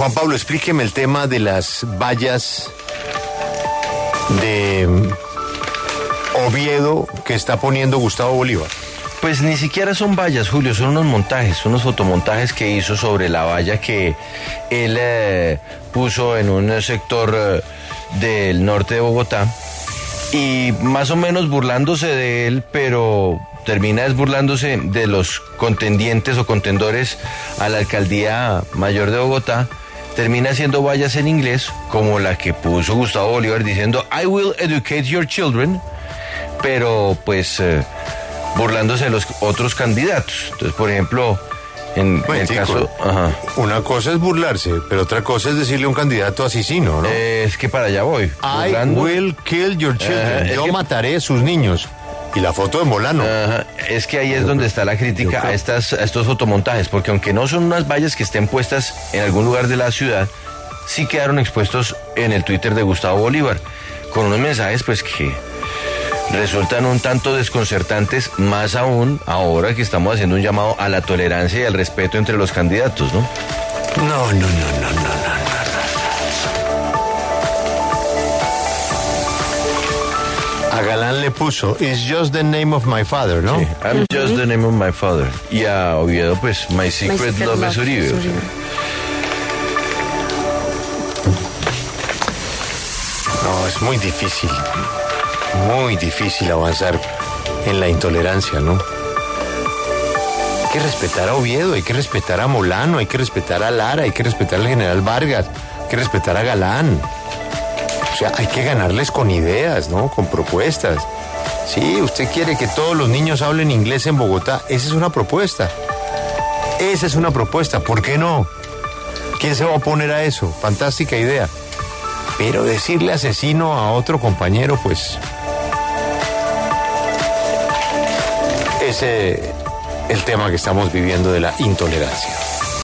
Juan Pablo, explíqueme el tema de las vallas de Oviedo que está poniendo Gustavo Bolívar. Pues ni siquiera son vallas, Julio, son unos montajes, unos fotomontajes que hizo sobre la valla que él eh, puso en un sector eh, del norte de Bogotá y más o menos burlándose de él, pero termina desburlándose de los contendientes o contendores a la alcaldía mayor de Bogotá, termina haciendo vallas en inglés, como la que puso Gustavo Bolívar diciendo I will educate your children, pero pues eh, burlándose de los otros candidatos. Entonces, por ejemplo, en el caso... Ajá. Una cosa es burlarse, pero otra cosa es decirle a un candidato asesino, ¿no? Eh, es que para allá voy. I Burlando- will kill your children. Yo que- mataré a sus niños. Y la foto de Molano. Ajá, Es que ahí es donde está la crítica a, estas, a estos fotomontajes, porque aunque no son unas vallas que estén puestas en algún lugar de la ciudad, sí quedaron expuestos en el Twitter de Gustavo Bolívar, con unos mensajes pues que resultan un tanto desconcertantes, más aún ahora que estamos haciendo un llamado a la tolerancia y al respeto entre los candidatos, ¿no? No, no, no, no, no, A Galán le puso, It's just the name of my father, ¿no? Sí, I'm just the name of my father. Y a Oviedo, pues, My Secret, Secret Love, Love es Uribe. es o sea. Uribe. No, es muy difícil. Muy difícil avanzar en la intolerancia, ¿no? Hay que respetar a Oviedo, hay que respetar a Molano, hay que respetar a Lara, hay que respetar al general Vargas, hay que respetar a Galán. Sea, hay que ganarles con ideas, ¿no? Con propuestas. Sí, usted quiere que todos los niños hablen inglés en Bogotá. Esa es una propuesta. Esa es una propuesta. ¿Por qué no? ¿Quién se va a oponer a eso? Fantástica idea. Pero decirle asesino a otro compañero, pues. Ese el tema que estamos viviendo de la intolerancia.